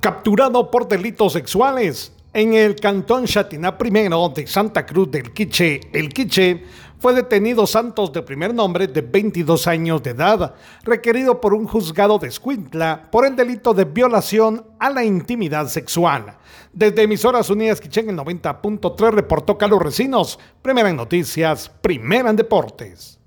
capturado por delitos sexuales. En el cantón Chatiná I de Santa Cruz del Quiche, el Quiche, fue detenido Santos de primer nombre de 22 años de edad, requerido por un juzgado de Escuintla por el delito de violación a la intimidad sexual. Desde Emisoras Unidas Quichen el 90.3 reportó Carlos Recinos, primera en noticias, primera en deportes.